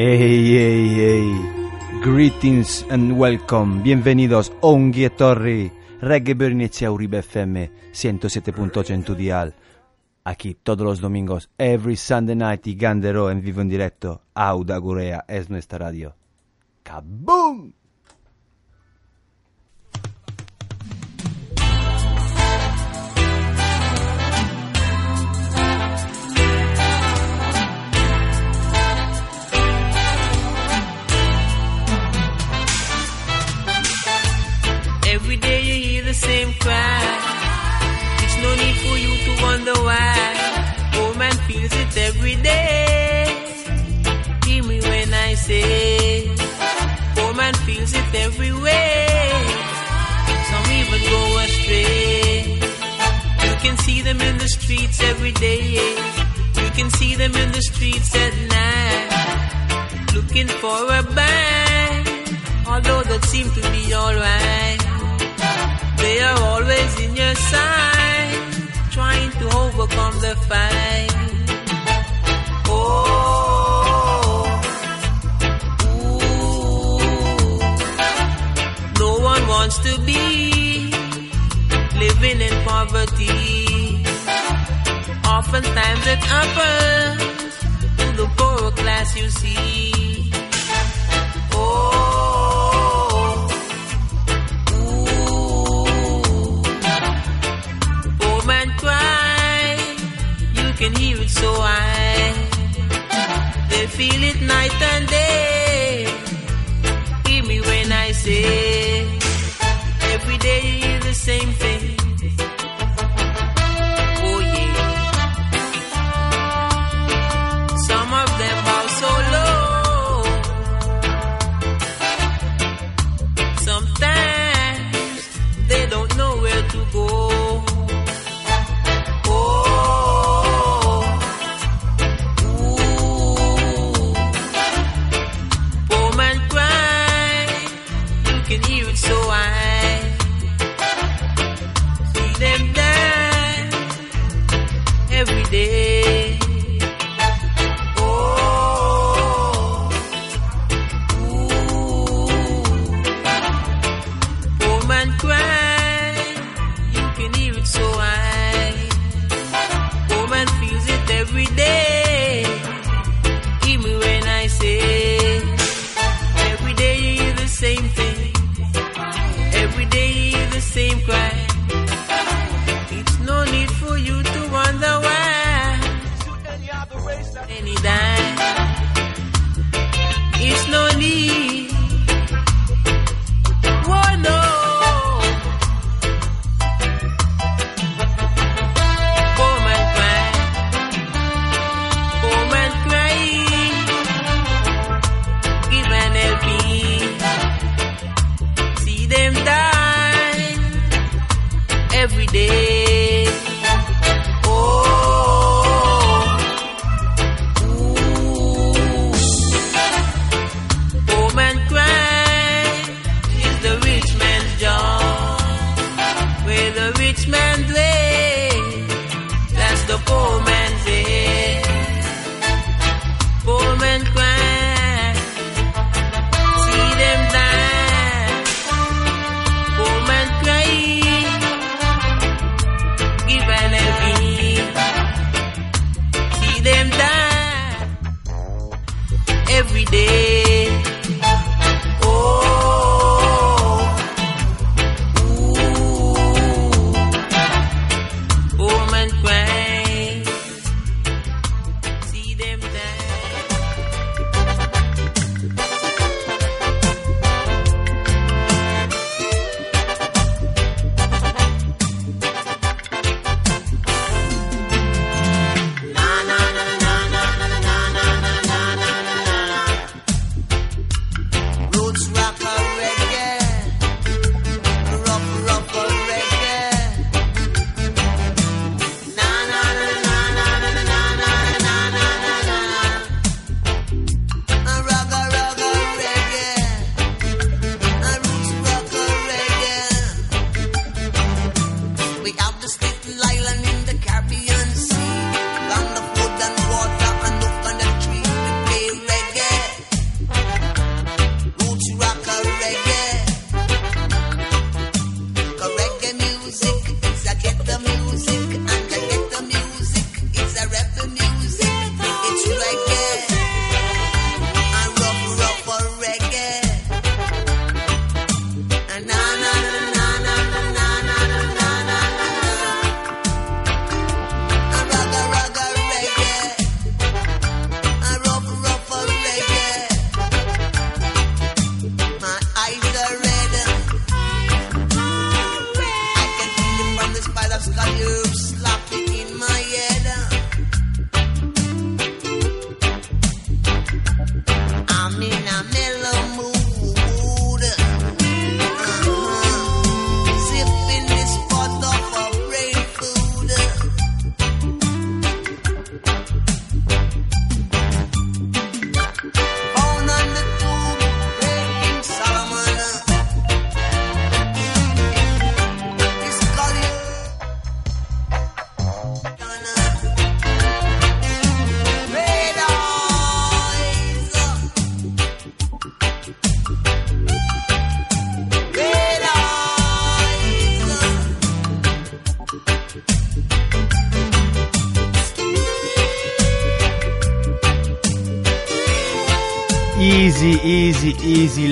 Hey, hey, hey. Greetings and welcome. Bienvenidos a un Torri. Reggae Bernicea Uribe FM 107.100 dial. Aquí todos los domingos, every Sunday night y Gandero en vivo en directo. Auda Gurea es nuestra radio. ¡Kaboom! Cry. It's no need for you to wonder why. Poor man feels it every day. Hear me when I say, poor man feels it every way. Some even go astray. You can see them in the streets every day. You can see them in the streets at night, looking for a bang. Although that seems to be alright. They are always in your side, trying to overcome the fight. Oh, ooh. no one wants to be living in poverty. Oftentimes it happens to the poorer class, you see. So high. They feel it night and day. Hear me when I say, every day the same thing.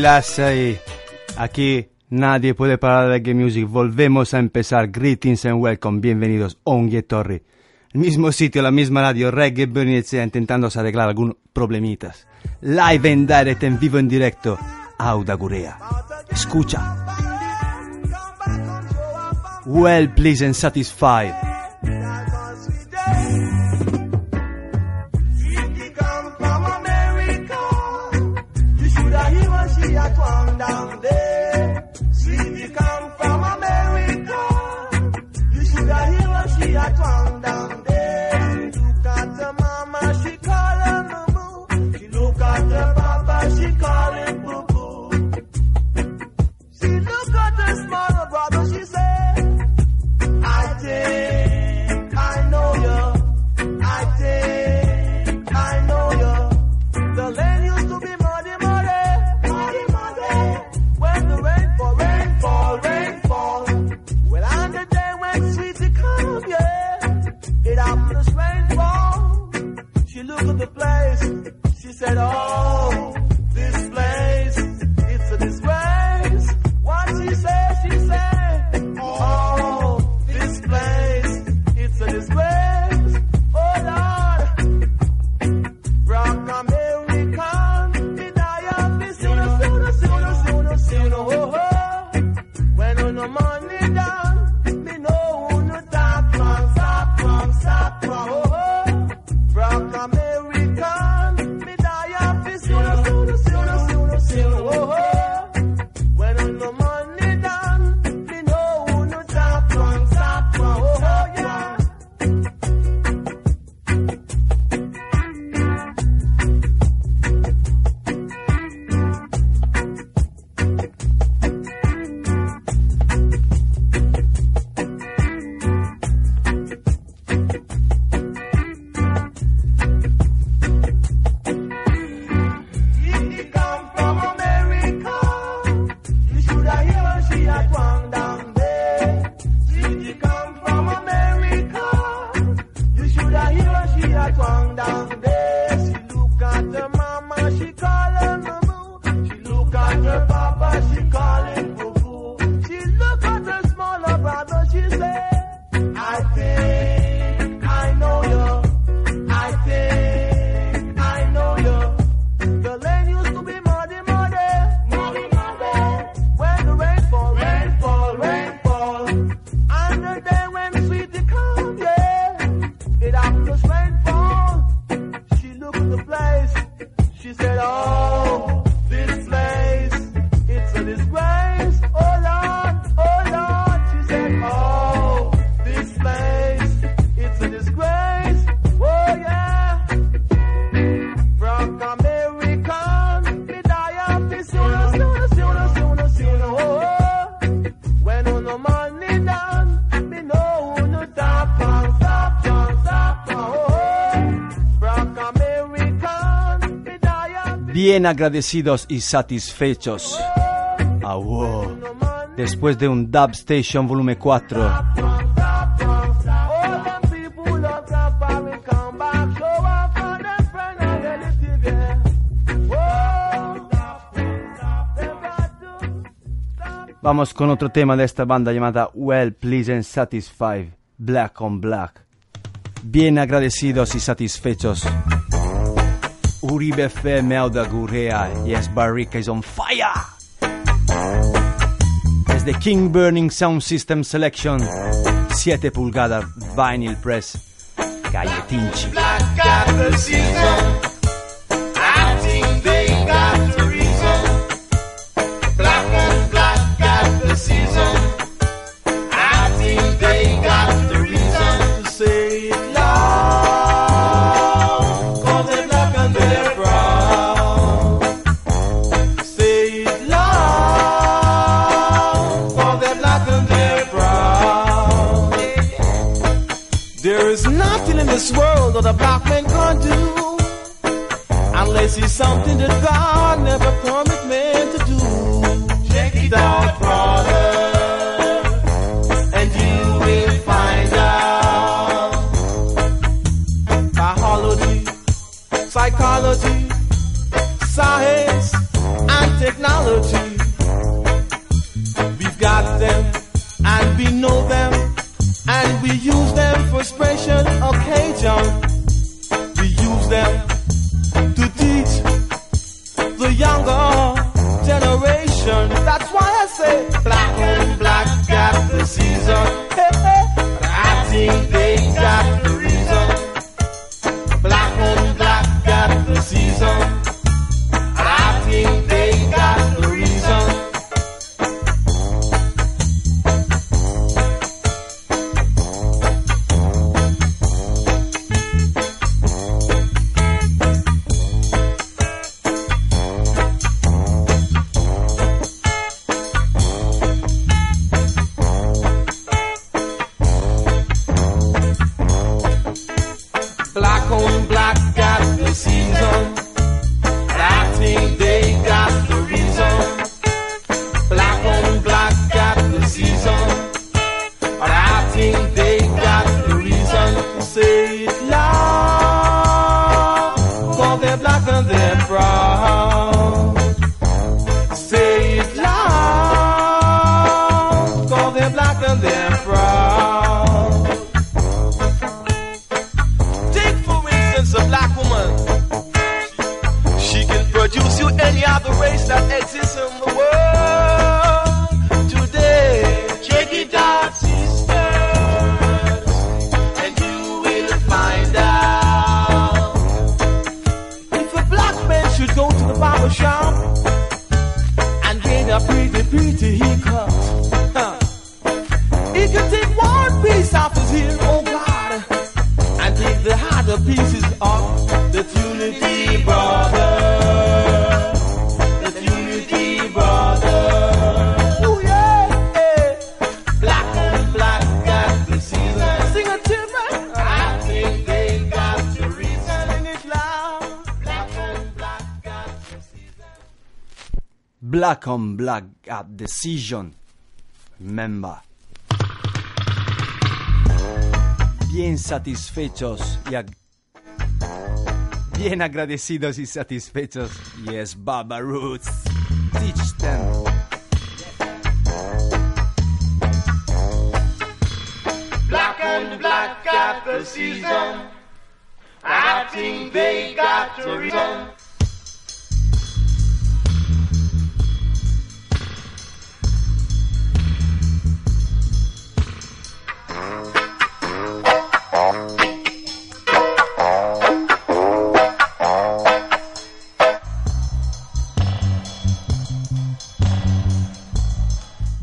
Lascia ahí. Aquí nadie puede parar de reggae music. Volvemos a empezar. Greetings and welcome. Bienvenidos a Unghie Torri. El mismo sitio, la misma radio, Reggae Bernicea, intentando arreglar algunos problemitas. Live and direct, en vivo, en directo. Auda Gurea. Escucha. Well, please and satisfied. Bien agradecidos y satisfechos. Después de un Dub Station volumen 4. Vamos con otro tema de esta banda llamada Well Pleased and Satisfied, Black on Black. Bien agradecidos y satisfechos. Uribe FM Auda Gurrea. Yes, Barrica is on fire. As the King Burning Sound System Selection. 7 pulgadas vinyl press. Calle Tinchi. Black on Black at Decision. Remember. Bien satisfechos y ag- bien agradecidos y satisfechos. Yes, Baba Roots. Teach them. Black on black got the season. I think they got the reason.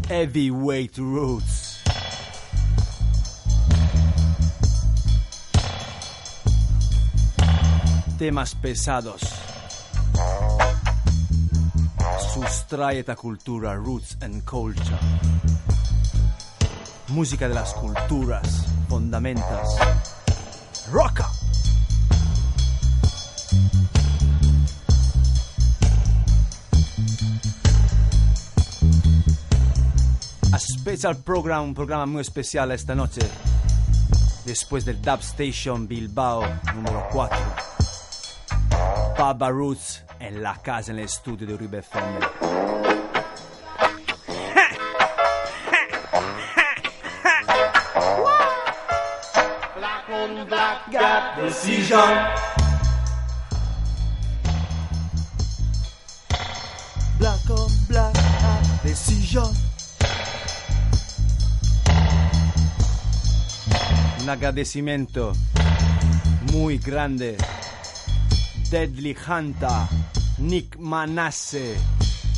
Heavyweight Roots. Temas pesados. Sustrae esta cultura, roots and culture. Música de las culturas, fundamentas. Rocka. A special program, un programa muy especial esta noche. Después del Dub Station Bilbao número 4. Baba Roots en la casa, en el estudio de Uribe FM. Season. Black on black got decision. Un agradecimiento muy grande. Deadly Hunter, Nick Manasse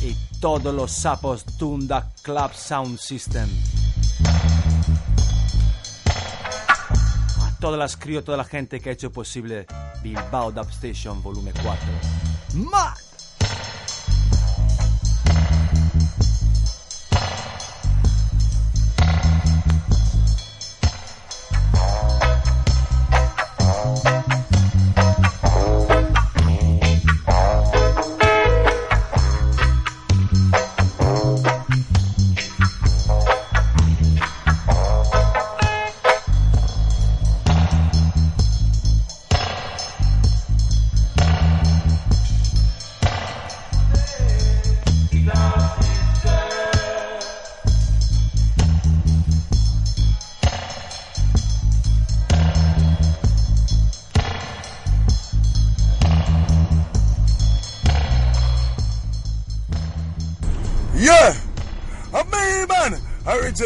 y todos los sapos Tunda Club Sound System. Todas las críos, toda la gente que ha hecho posible Bilbao Dub Station Volumen 4. ¡Mad!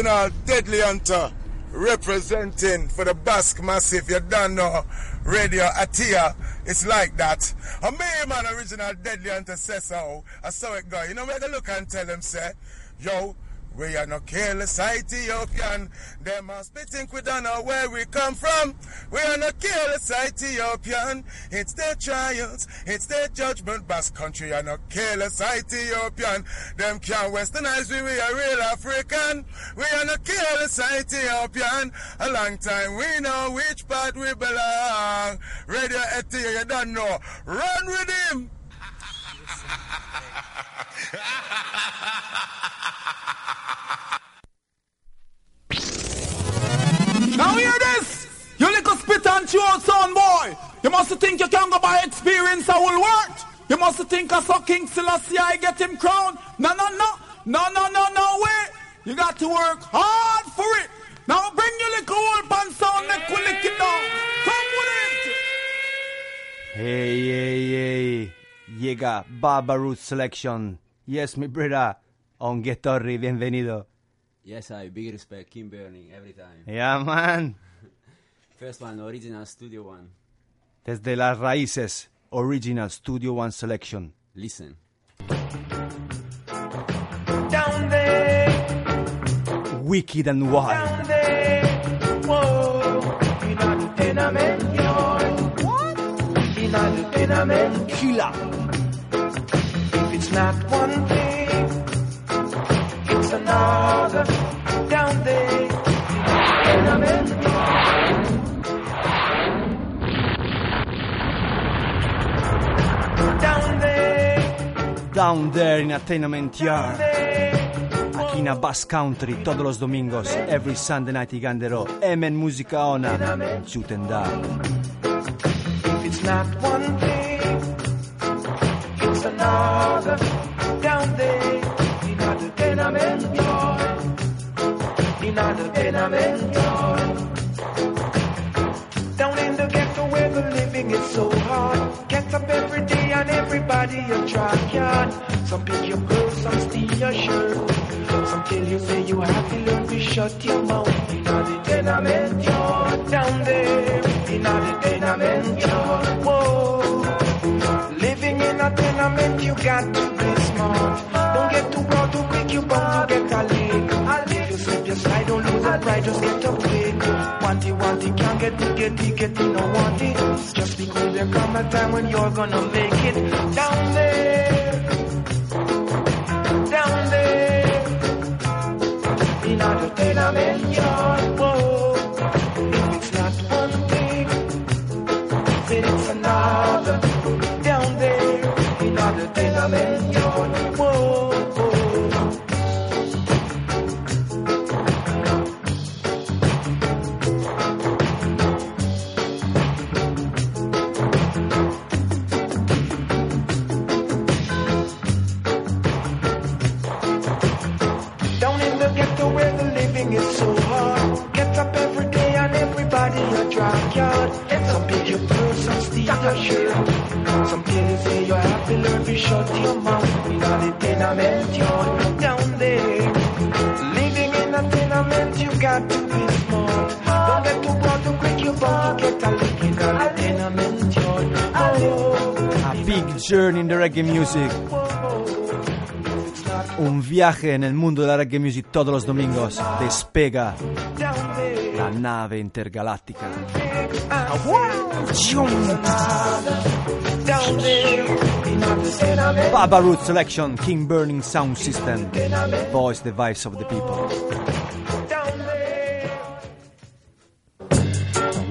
Original Deadly Hunter representing for the Basque Massive. You don't know Radio Atia. It's like that. A me, man, original Deadly Hunter says so. I saw it go. You know, make a look and tell them, say, yo, we are no careless Ethiopian. Them be think we don't know where we come from. We are no careless Ethiopian. It's their trials, it's their judgment. Basque country are no careless Ethiopian. Them can't westernize we, we are real African. We are no careless Ethiopian. A long time we know which part we belong. Radio Ethiopia, you don't know. Run with him. Now hear this! You little spit and chew son boy! You must think you can go by experience I will work! You must think I saw King Selassie I get him crowned! No, no, no! No, no, no, no way! You got to work hard for it! Now bring your little old pan sound, make we it down! Come with it! Hey, hey, hey. Llega Baba Root Selection. Yes, mi brother. On Torri, bienvenido. Yes, I big respect Kim Burning every time. Yeah, man. First one, original studio one. Desde las raíces, Original Studio One Selection. Listen. Down there, Wicked and wild. down there, whoa, in it's not one thing, it's another. Down there, in a tenement Down there, Down there in a tenement yard. Aquí en Bass Country, todos los domingos. Every Sunday night y Gandero. Emen Música Ona. Zutenda. If it's not one thing, another. Down there, in a tenement yard. In a tenement yard. Down in the ghetto where the living is so hard. Get up every day and everybody a drop yard. Some pick your clothes, some steal your shirt. Some tell you say you have to learn to shut your mouth. In the tenement yard. Down there, got to be smart. Don't get too proud too quick, you bound to get a lick. If you slip your slide, don't lose your pride, just get up quick. Want it, want it, can't get it, get it, get it, no want it. Just because there come a time when you're gonna make it. Down reggae music. Un viaje en el mundo de la reggae music todos los domingos. Despega la nave intergaláctica. Baba Root Selection, King Burning Sound System. Voice the of the people.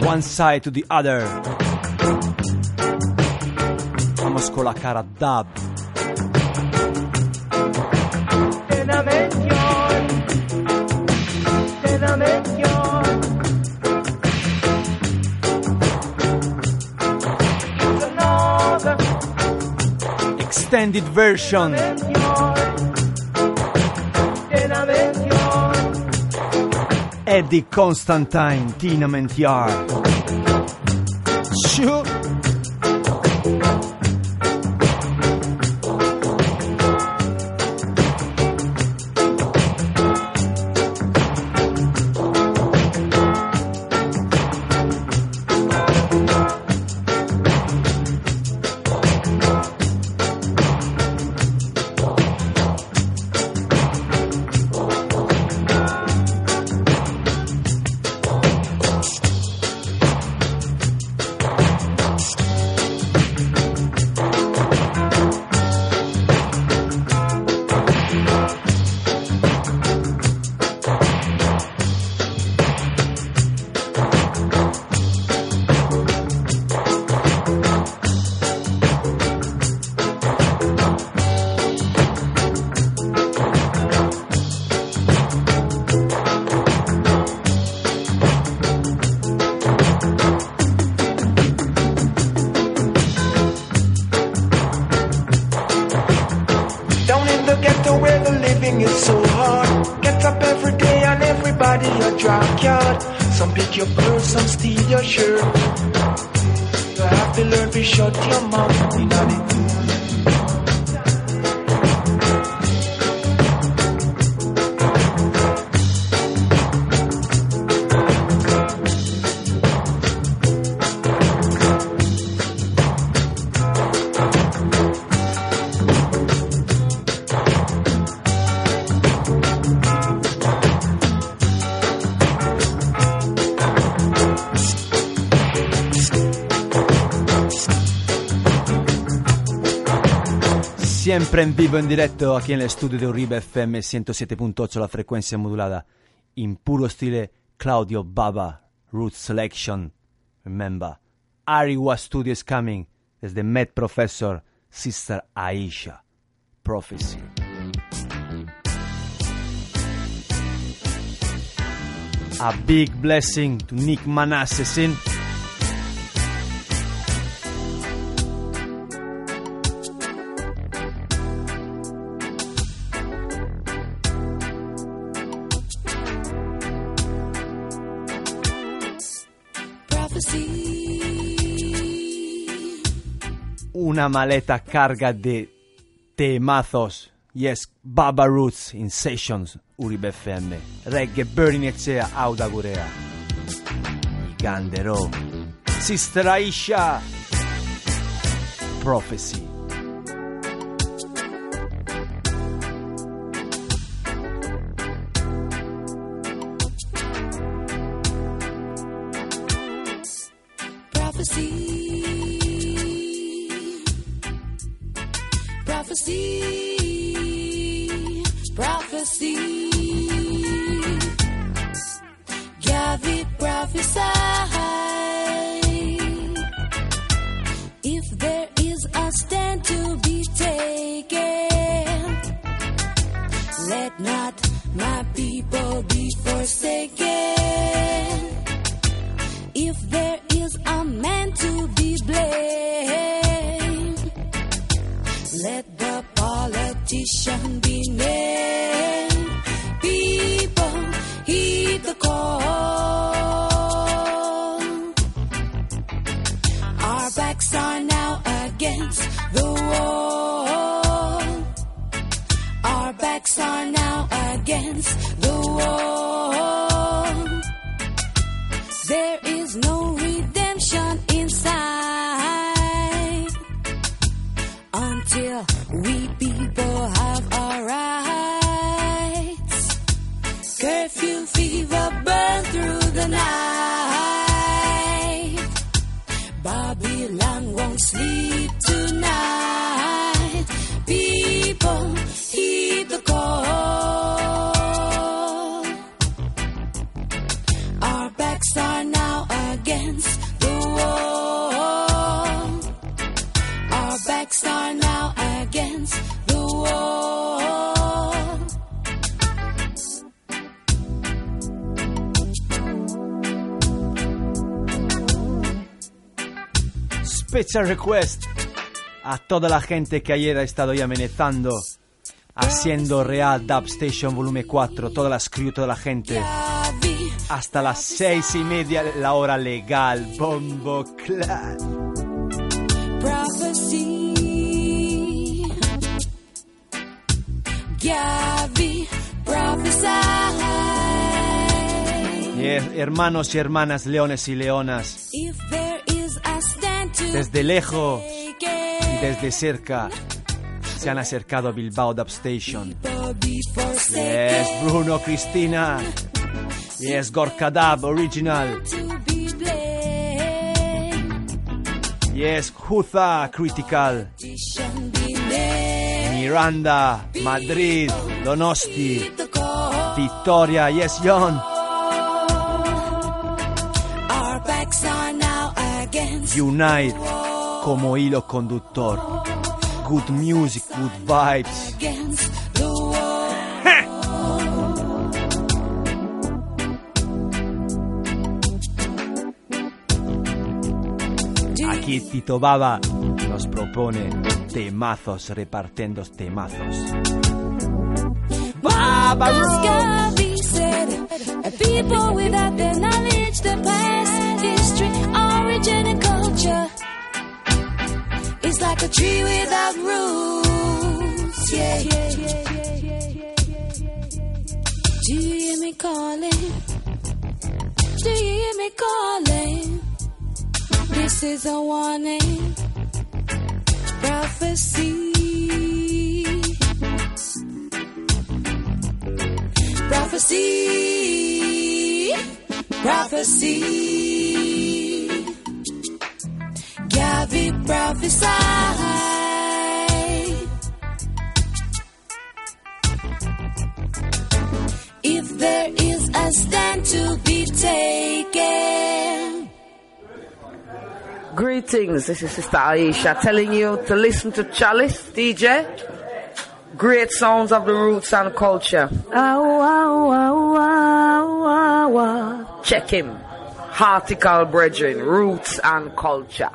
One side to the other. conosco la cara Dab. Extended version. Eddie Constantine, Tinament Yard. backyard. Some pick your purse, some steal your shirt. You have to learn to shut your mouth. Siempre en vivo, en directo, aquí en el estudio de Uribe FM 107.8, la frecuencia modulada. In puro stile Claudio Baba, Root Selection. Remember, Ariwa Studio is coming. Desde Med Professor, Sister Aisha. Prophecy. A big blessing to Nick Manassesin. Una maleta carga de temazos. Yes, Baba Roots in Sessions, Uribe FM. Reggae Burning Echea, Auda Gurea. Gandero. Sister Aisha. Prophecy. Request a toda la gente que ayer ha estado ya amenazando, haciendo Real Dub Station Volumen 4, todas las crew, toda la gente. Hasta las seis y media la hora legal, Bombo Clan. prophecy. Prophesy. Hermanos y hermanas, leones y leonas, If there desde lejos y desde cerca se han acercado a Bilbao Dub Station. Yes, Bruno, Cristina. Yes, Gorka Dub Original. Yes, Huza Critical. Miranda, Madrid, Donosti. Victoria, yes, John. Unite como hilo conductor. Good music, good vibes. the. Aquí Tito Baba nos propone temazos, repartiendo temazos. Baba Ask Garvey said, "A people without their knowledge, the past, history, origin, and culture is like a tree without roots. Yeah, yeah. Do you hear me calling? Do you hear me calling? This is a warning. Prophecy. Prophecy. Prophecy. Gavi prophesy. If there is a stand to be taken. Greetings, this is Sister Aisha telling you to listen to Chalice DJ. Great sounds of the roots and culture. Ow, ow, ow, ow, ow, ow. Check him. Article Brethren, Roots and Culture.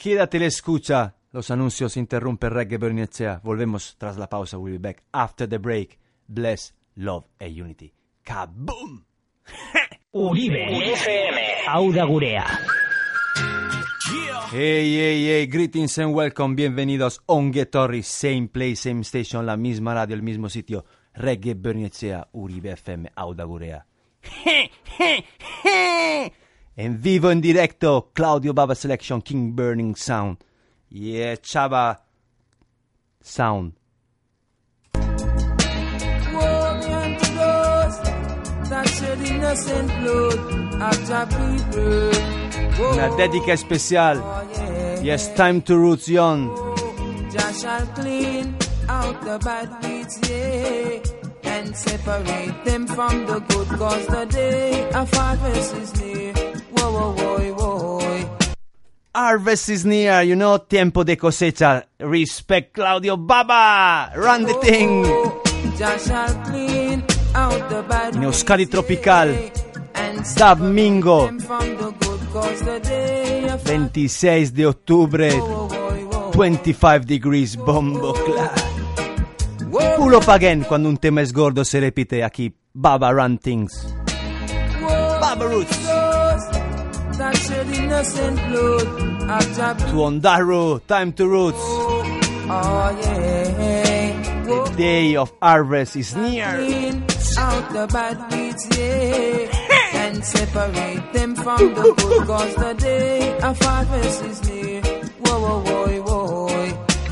Quédate la escucha. Los anuncios interrumpe Reggae Bernicea. Volvemos tras la pausa. We'll be back after the break. Bless, love and unity. Kaboom! Uribe FM. Hau da gurea. Hey, hey, hey, greetings and welcome, bienvenidos Ongetorri, same place, same station, la misma radio, el mismo sitio, Reggae Bernicea, Uribe FM, Audagurea. En vivo, en directo, Claudio Baba Selection, King Burning Sound. Yeah, Chava Sound. Una dedica especial. Yes, time to roots. Jah clean out the bad weeds, yeah, and separate them from the good, cause the day of harvest is near. Whoa, whoa, whoa, whoa. Harvest is near, you know, tiempo de cosecha. Respect Claudio Baba. Run the thing. Oh, Jah shall clean out the bad In Euskadi Tropical. and Dab Mingo. from the good, cause the day of 26 de octubre. 25 degrees bombo clad. Pull up again cuando un tema es gordo se repite aquí. Baba Run Things. Baba Roots. That shed innocent blood of Jah To Ondaru, time to roots. Oh yeah. The day of harvest is near. Out the bad yeah, and separate them from the good, cause the day of harvest is near. Whoa, whoa, whoa, whoa.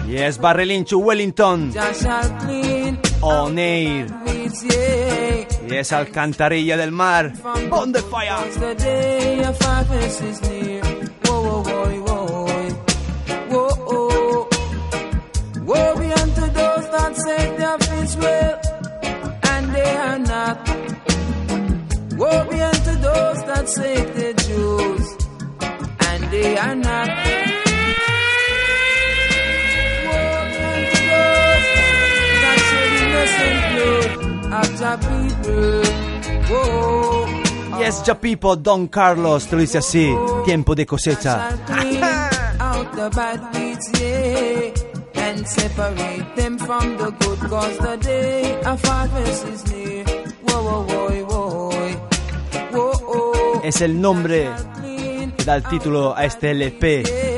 Yes, Barrelinchu Wellington. Jah shall clean On air. weeds, yeah, Yes, Alcantarilla del Mar. On the fire. the. Woe be unto those that say they're Jews, and they are not. Of Jah people. Yes, Don Carlos, te lo dice así. Tiempo de cosecha. Es el nombre da el título a este LP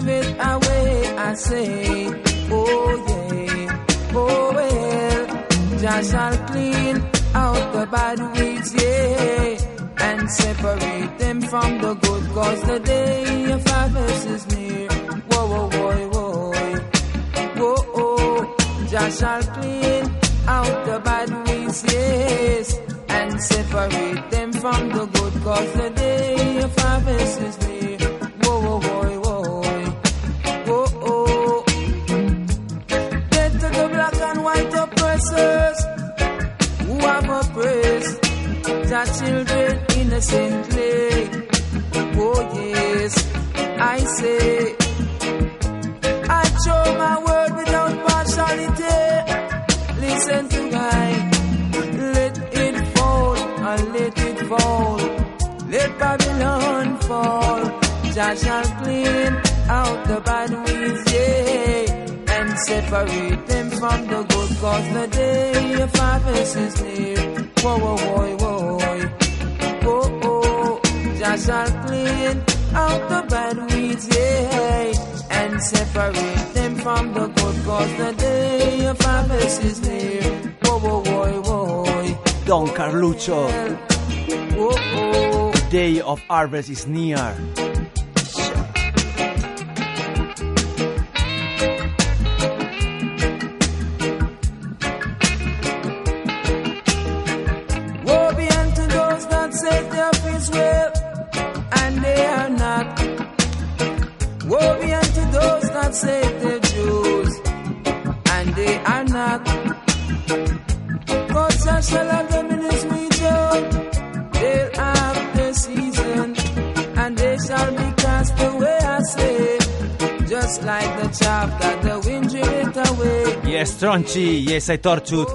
driveth away. I say, oh yeah, oh well. Jah shall clean out the bad weeds, yeah, and separate them from the good, cause the day of harvest is near. Whoa, whoa, whoa, whoa, whoa, oh. Jah shall clean out the bad weeds, yes, and separate them from the good, cause the day of harvest is near. officers who have oppressed their children innocently. Oh, yes, I say, I show my word without partiality. Listen to my let it fall, and let it fall. Let Babylon fall, I shall clean out the bad weeds, yeah and separate them from the good. Cause the day of harvest is near. Whoa, whoa, whoa, whoa, whoa, oh. Jah shall clean out the bad weeds, yeah, and separate them from the good. Cause the day of harvest is near. Whoa, whoa, whoa, whoa, Don Carluccio, whoa, oh. Day of Harvest is near. Away. Yes, Tronci, yes, I tortured.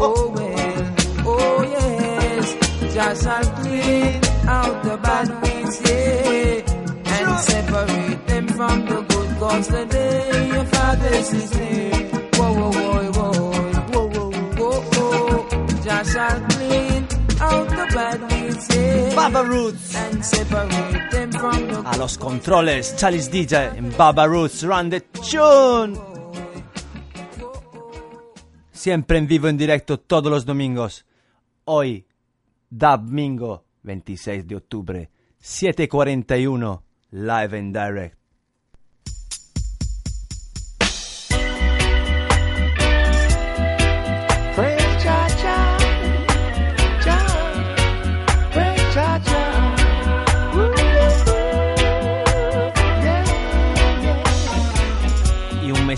Oh well, oh yes, shall clean out the bad weeds, yeah, and separate them from the good, cause the day of harvest is near. Whoa, whoa, whoa, whoa, whoa, whoa, whoa, whoa, shall clean out the bad weeds, yeah, Baba Roots. and separate them from the A los controles, Chalice DJ en Baba Roots, Run the Tune. Siempre en vivo, en directo, todos los domingos. Hoy, Domingo, 26 de octubre, 7.41, live and direct.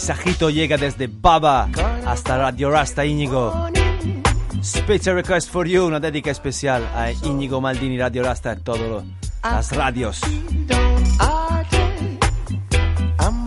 Y mensajito llega desde Baba hasta Radio Rasta Íñigo. Special request for you, una dedica especial a Íñigo Maldini, Radio Rasta, y todas las radios. Down all day, I'm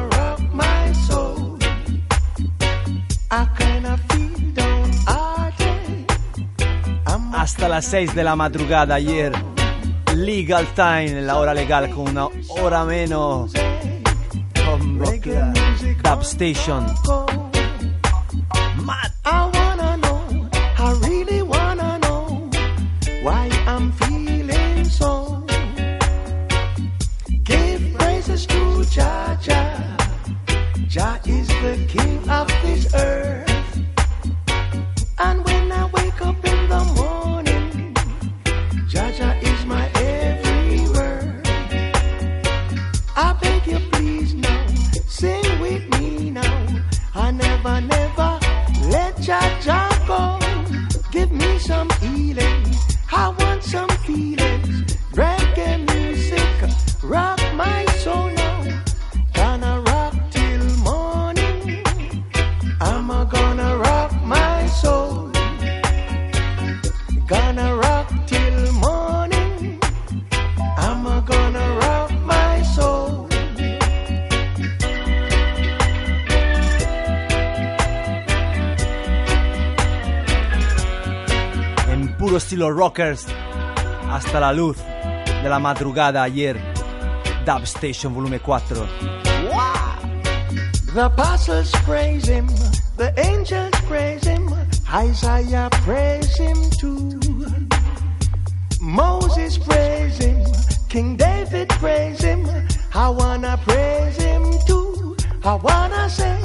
Hasta las 6 de la madrugada ayer. Legal time, la hora legal con una hora menos. Con Station. Rockers. Hasta la luz de la madrugada ayer. Dub Station volume 4. The apostles praise him, the angels praise him, Isaiah praise him too. Moses praise him, King David praise him, I wanna praise him too. I wanna say,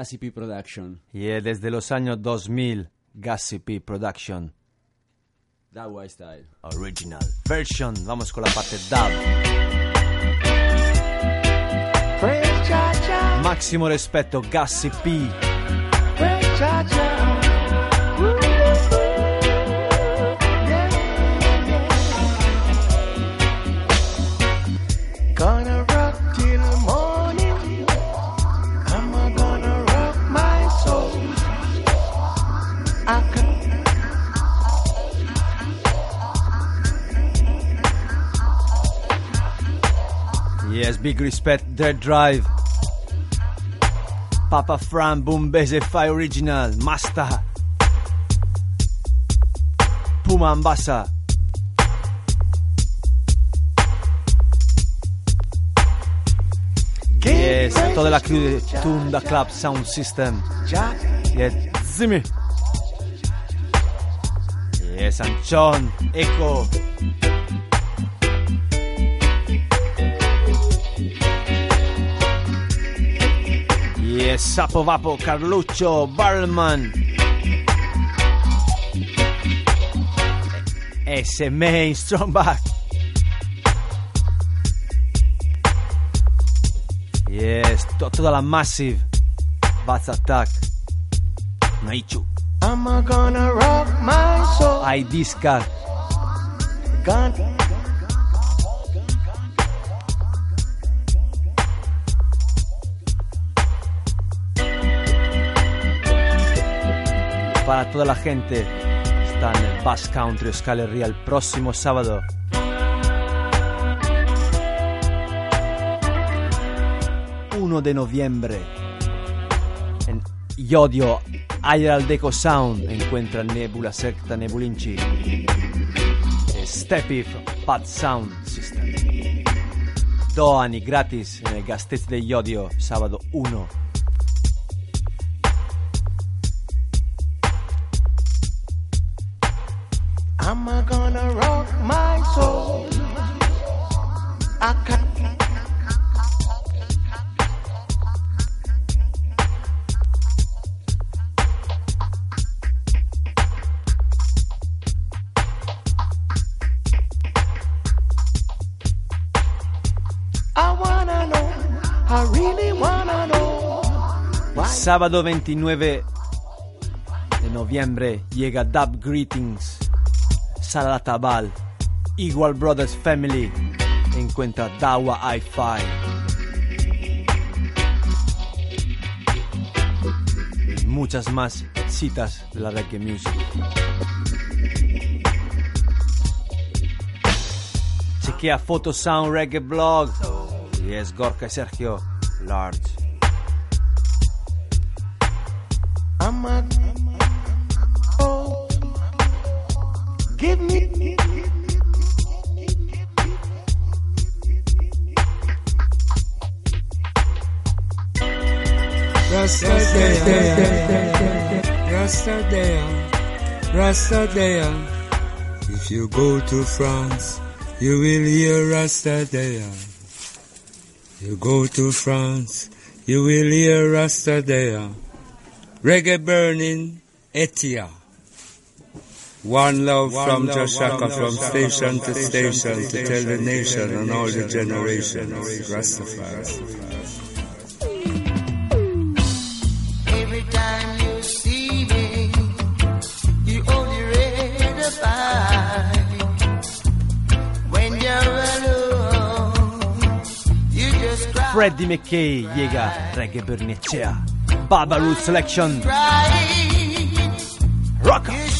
Gassy P Production. Y eh, desde los años 2000, Gassy P Production. That white style. Original version. Vamos con la parte dub. Máximo respeto, Gassy P. Praise Yes, big respect, Dead Drive. Papa Fran, Bombese Fi Original, Master. Puma Ambassa. Yes, toda la crew de Tunda Club Sound System. Yes, Zimmy. Yes, Anchon, Echo. Yes, Sapo Vapo, Carluccio, Barman. Ese main, strong back. Yes, to- toda la Massive. Bats Attack. Naichu. I'm gonna rock my soul. Hay Disca. Gonna Para toda la gente. Está en el Bass Country Herria el próximo sábado. ...1 de noviembre... ...en Yodio... ...Ayer Deco Sound... ...encuentra Nebula Secta Nebulinci... e Stepif... Pad Sound System... ...dos gratis... ...en el Gastez de Yodio... ...sábado 1... I'm a gonna rock my soul. I can. Sábado 29 de noviembre llega Dub Greetings, Sala Tabal, Igual Brothers Family, encuentra Dawa Hi-Fi. Y muchas más citas de la reggae music. Chequea Photo Sound Reggae Blog. Y es Gorka y Sergio Large. Rastadea, Rastadea, Rastadea. If you go to France, you will hear Rastadea. You go to France, you will hear Rastadea. Reggae burning, Etia. One love one from love, from station to station, to, station to tell the nation and all the generations, Rastafari. Freddie McKay, llega Reggae Bernicea, Baba Root Selection, Rock!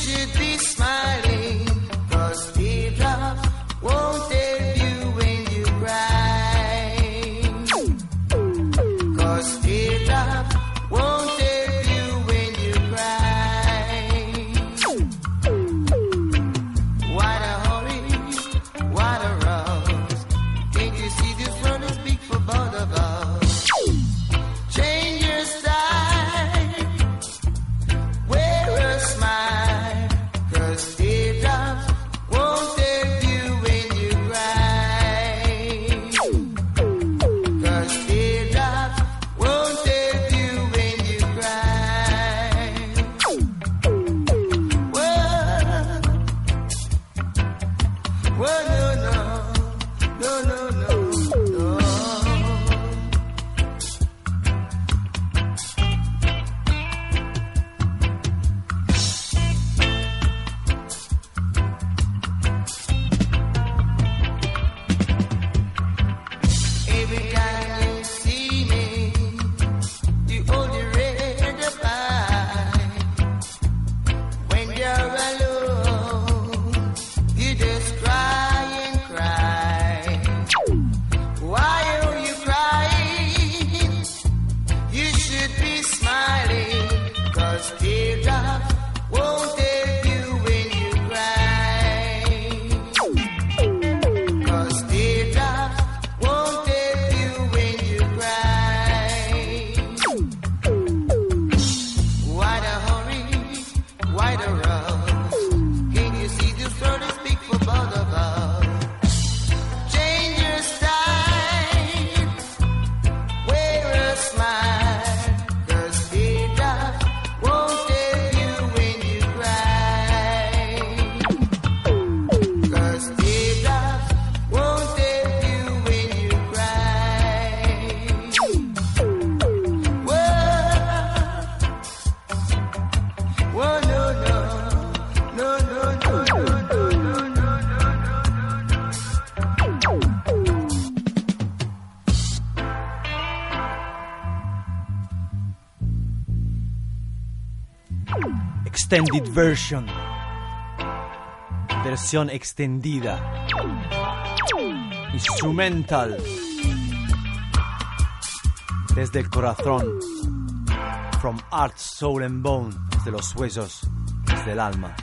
Extended Version. Versión extendida. Instrumental. Desde el corazón. From Art, Soul and Bone. Desde los huesos. Desde el alma.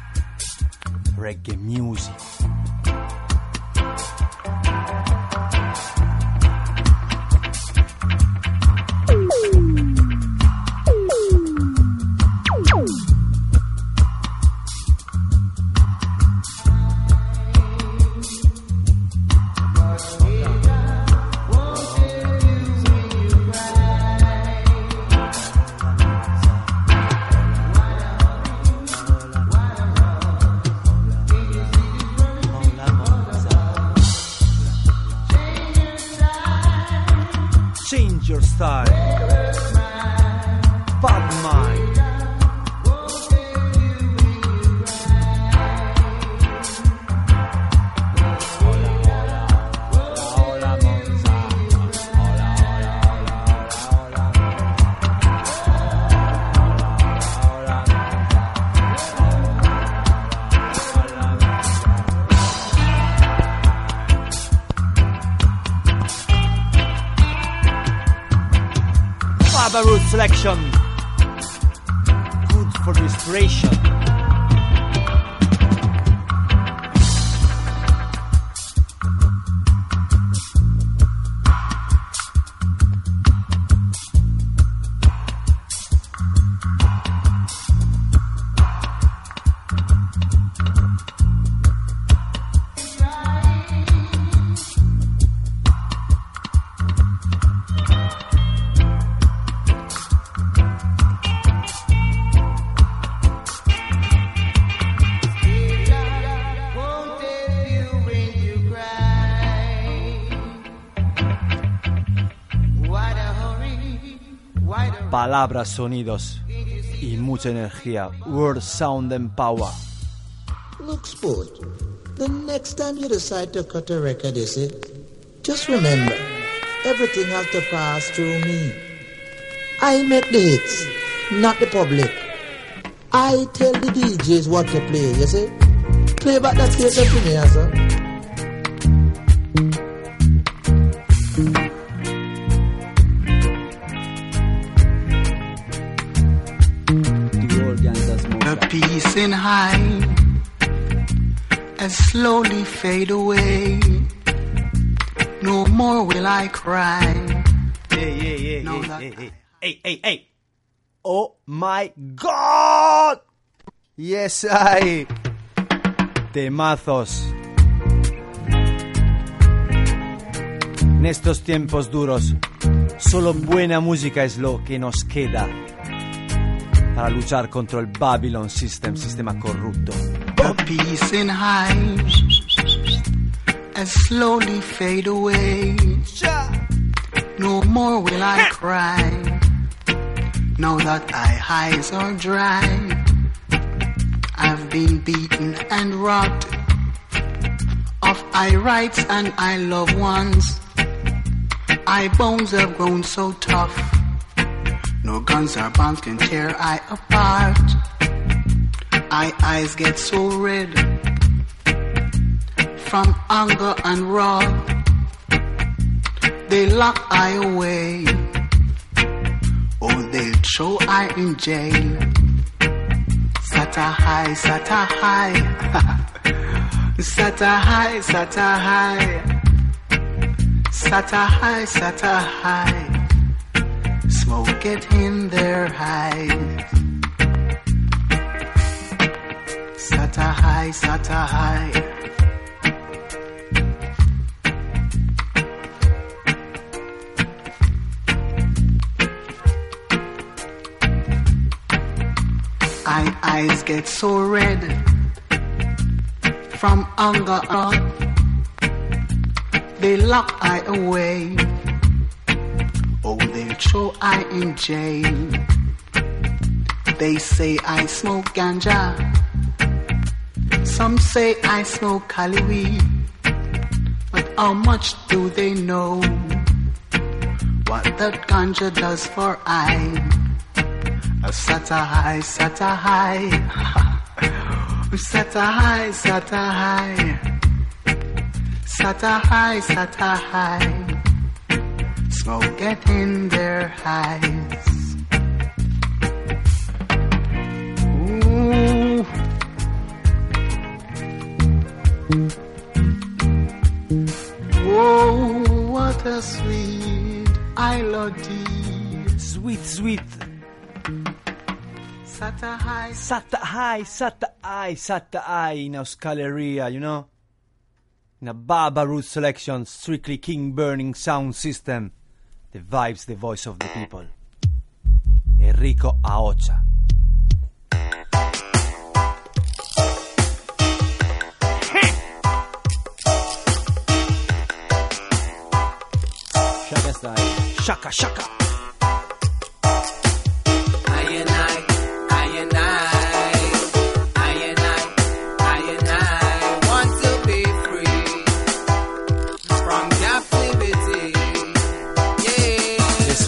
Reggae Music. root selection. Good for respiration. Palabras, sonidos y mucha energía. World Sound and Power. Look, sport, the next time you decide to cut a record, you see, just remember, everything has to pass through me. I make the hits, not the public. I tell the DJs what to play, you see. Play back that tape for me, sir. slowly fade away. No more will I cry. Oh my god. Yes, I. Temazos. En estos tiempos duros, solo buena música es lo que nos queda. Para luchar contra el Babylon System, sistema corrupto. The peace in high and slowly fade away. No more will I cry. Now that my eyes are dry, I've been beaten and robbed of I rights and I loved ones. I bones have grown so tough. No guns or bombs can tear I apart. I eyes get so red from anger and wrath. They lock I away. Oh, they'll throw I in jail. Sata high, sata high. sata high, sata high. Sata high, sata high. Smoke it in their eyes. Sata high, sata high. I eyes get so red from anger on. They lock I away. Oh, they throw I in jail. They say I smoke ganja. Some say I smoke Cali. But how much do they know what that ganja does for I? A sata high, sata high. sata high, sata high. Sata high, sata high. Smoke get in their eyes. Ooh. Oh, what a sweet melody. Sweet, sweet. Sata high. Sata high, sata high, sata high in Euskaleria, you know? In a Baba Root selection, strictly King Burning sound system. The vibes, the voice of the people. Enrico Aocha. Shaka style. Shaka, shaka.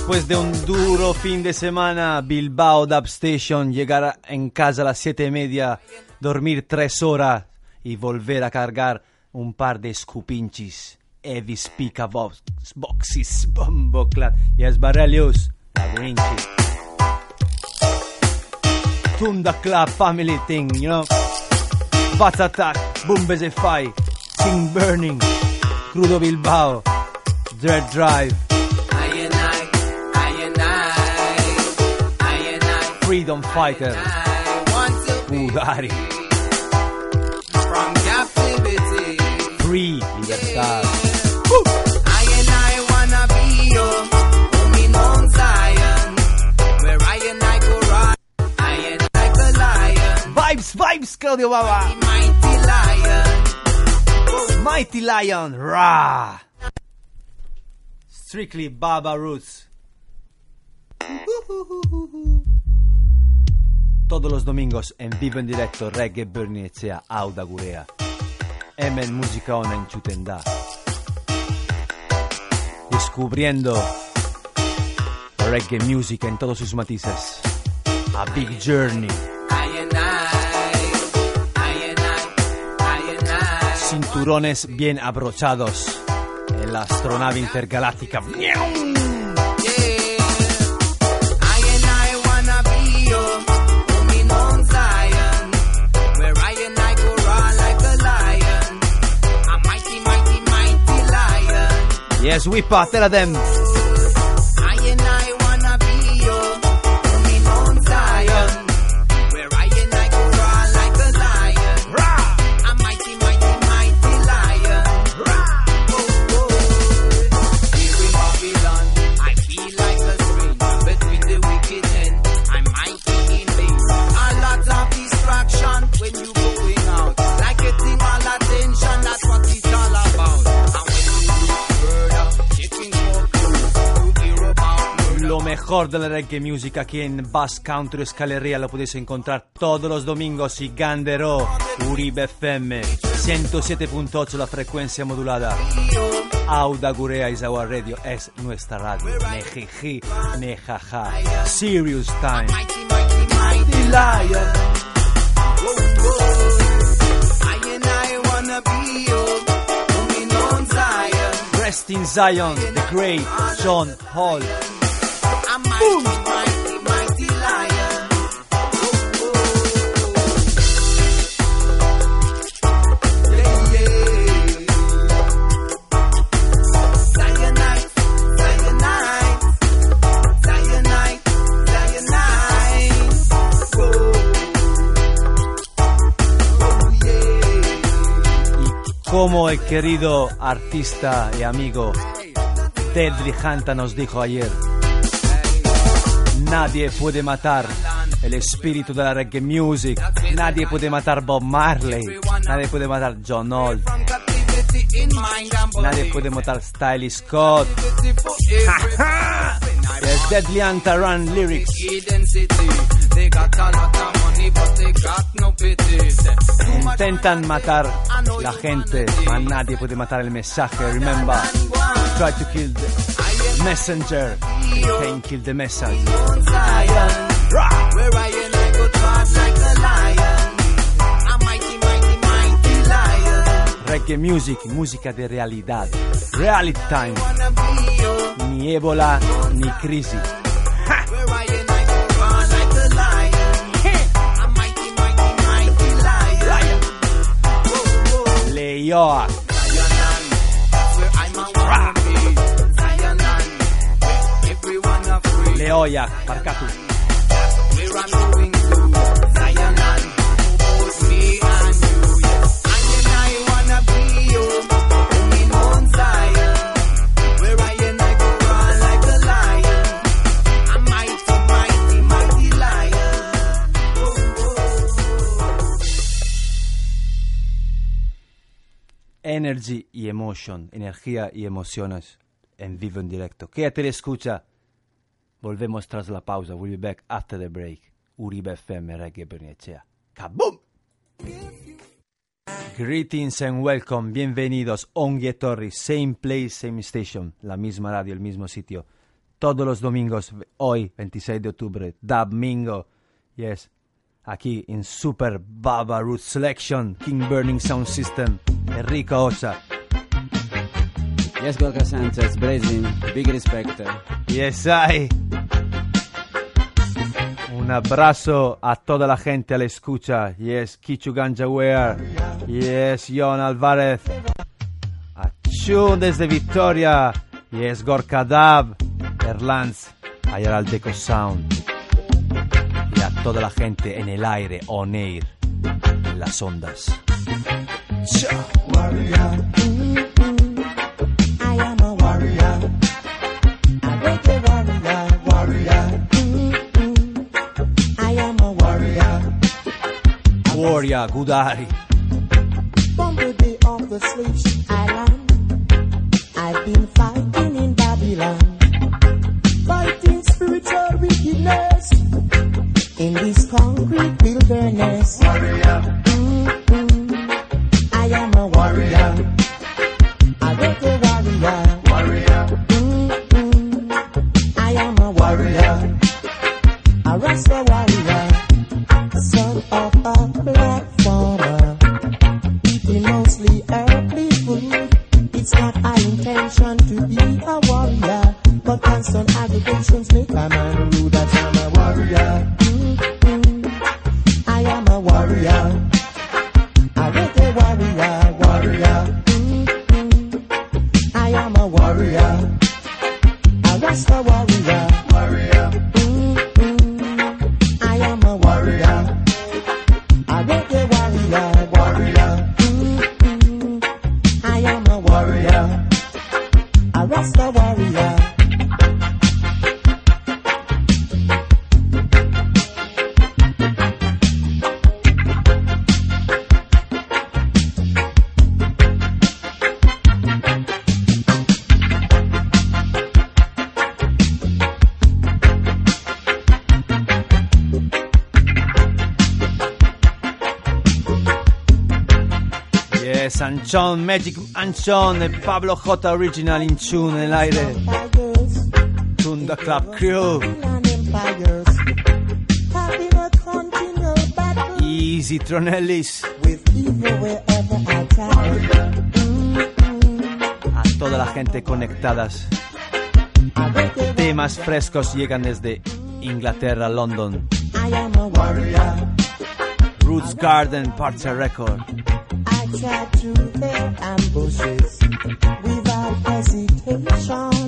Después de un duro fin de semana, Bilbao Dub Station, llegar en casa a las siete y media, dormir tres horas y volver a cargar un par de scupinchis, heavy speaker box, boxes, bombo clat. Yes, Barelius, la Vinci. Tunda Club family thing, you know. Bats Attack, Boom Fai, King Burning, Crudo Bilbao, Dread Drive, and I wanna be a huminome Zion. Where I am like a I am like a lion, Vibes, vibes, Claudio Baba. mighty lion. Mighty Lion, rah. Strictly Baba Roots. Todos los domingos en vivo en directo Reggae Bernicea Auda Gurea. Emen Música Ona en Chutendá. Descubriendo reggae music en todos sus matices. A big journey. Cinturones bien abrochados en la astronave intergaláctica. Yes, we partner them. Mejor de la reggae music aquí en Bass Country Escalería lo podéis encontrar todos los domingos y Gandero, Uribe FM, 107.8 la frecuencia modulada. Auda Gurea is our radio, es nuestra radio. Nejiji, nejaja. Serious time. Rest in Zion, the great John Hall. Como el querido artista y amigo Deadly Hanta nos dijo ayer, nadie puede matar el espíritu de la reggae music, nadie puede matar Bob Marley, nadie puede matar John Old, nadie puede matar Stylish Scott. Yes, Deadly Hanta run lyrics. Intentan matar la gente, ma nadie puede matar el mensaje. Remember, try to kill the Messenger. Can Kill the Message. Reggae Music, musica di realidad. Reality Time. Ni ebola, ni crisis Le Yoa mighty, mighty lion. Energy y emotion, energía y emociones en vivo en directo. Quédate escucha. Volvemos tras la pausa. We'll be back after the break. Uribe FM Reggae Bernicea. ¡Kaboom! Greetings and welcome. Bienvenidos. Ongie Torri. Same place, same station. La misma radio, el mismo sitio. Todos los domingos. Hoy, 26 de octubre. Dub Mingo. Yes. Aquí en Super Baba Root Selection. King Burning Sound System. Enrico Osa. Yes, Gorka Sanchez, Blazing, big respect. Yes, I. Un abrazo a toda la gente a la escucha. Yes, Kichu Ganjaware. Yes, Jon Alvarez. A Chu desde Victoria. Yes, Gorka Dab. Erlanz. Ayer Deco Sound. Y a toda la gente en el aire, on air. En las ondas. warrior. Gloria Gudari. Ambition to be a warrior. But constant aggravations make a man rude. That I'm a warrior. Mm-mm. I am a warrior. A reggae warrior, warrior. Mm-mm. I am a warrior. A Rasta a warrior. Anchon, Magic Anchon e Pablo J Original in tune nell'aire. Tunda Club Crew. Easy Tronellis. A toda la gente conectadas. Temas frescos llegan desde Inglaterra, London. Roots Garden, Party Record. Ambushes without hesitation.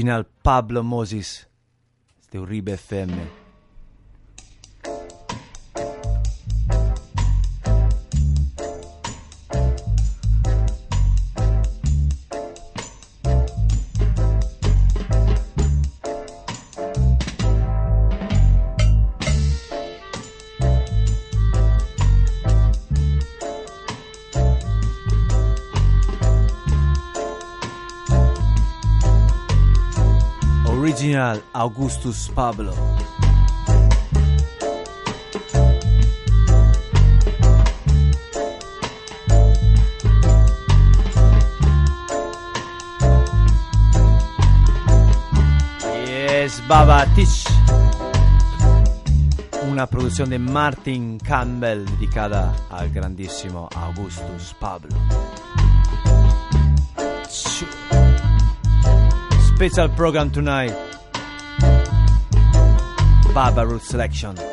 Original Pablo Moses. De Uribe FM. Augustus Pablo. Yes, Baba Tish. Una produzione di Martin Campbell dedicata al grandissimo Augustus Pablo. Special program tonight. Barbaroot selection.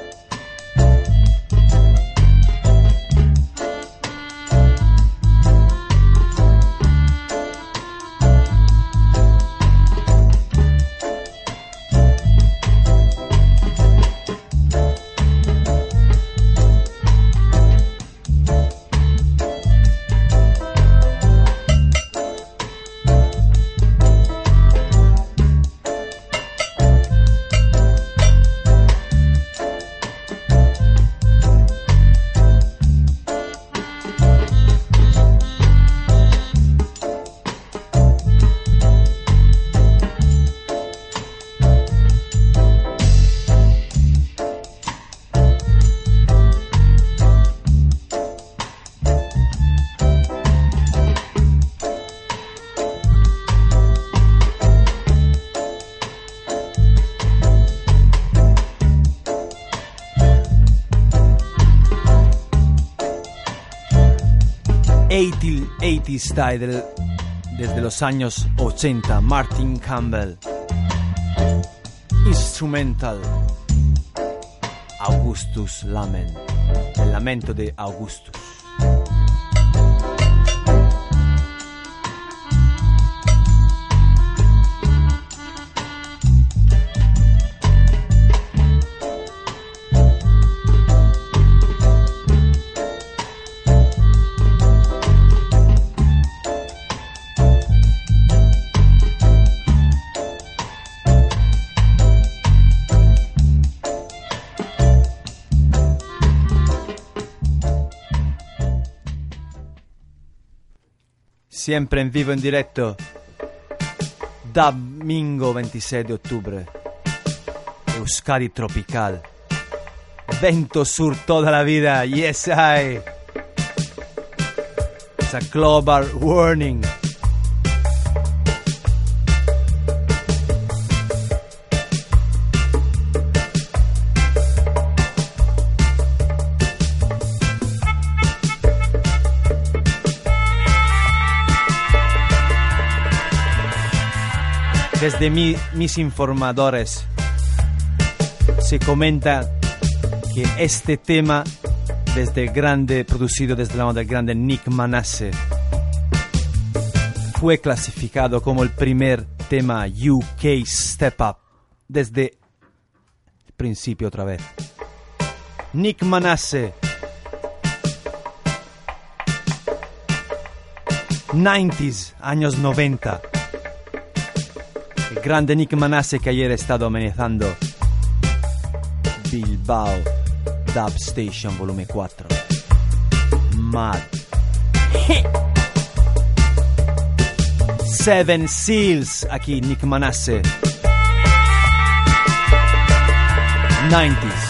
Eighty, 80 style del- desde los años 80, Martin Campbell. Instrumental. Augustus Lament. El lamento de Augustus. Siempre en vivo en directo. Domingo 26 de octubre. Euskadi Tropical. Vento Sur toda la vida. Yes, I. It's a global warning. Desde mi- mis informadores se comenta que este tema, desde grande, producido desde la mano del grande Nick Manasse, fue clasificado como el primer tema UK Step Up desde el principio otra vez. Nick Manasse. 90s, años 90. Grande Nick Manasse que ayer ha estado amenazando Bilbao Dub Station volume 4. Mad. Seven Seals, aquí Nick Manasse. 90s.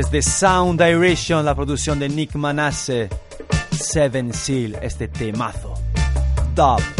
Desde Sound Direction, la producción de Nick Manasse, Seven Seal, este temazo. Dub.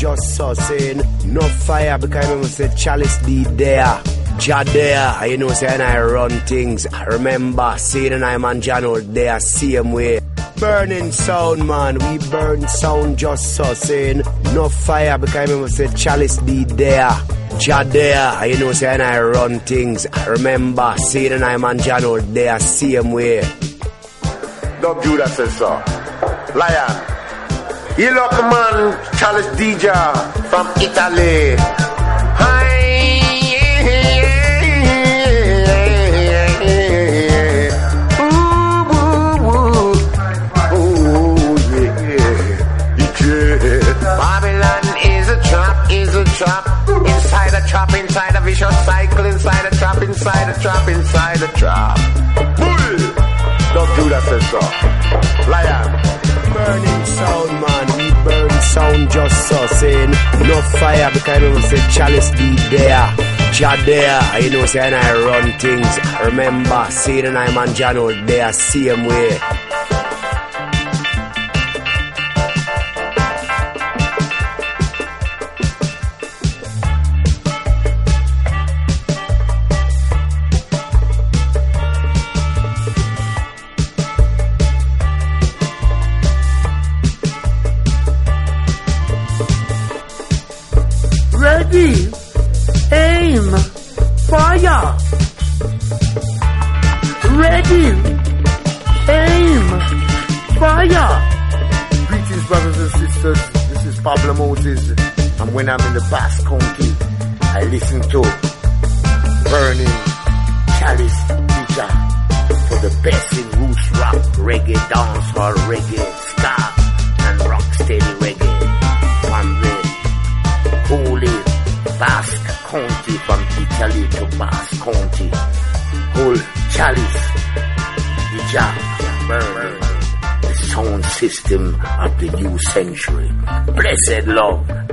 Just so saying no fire because I say chalice be there. Ja there, you know, saying I run things. Remember, saying and I'm on Jano there, same way. Burning sound, man. We burn sound just so saying no fire because I say chalice be there. Ja there, you know, saying I run things. Remember, saying and I'm on Jano there, same way. Dub Judah says so. Lion. You look man, Charles DJ from Italy. Saying no fire because I know say chalice be there. Ja there, you know, saying I run things. Remember, saying and I'm Jano there, same way.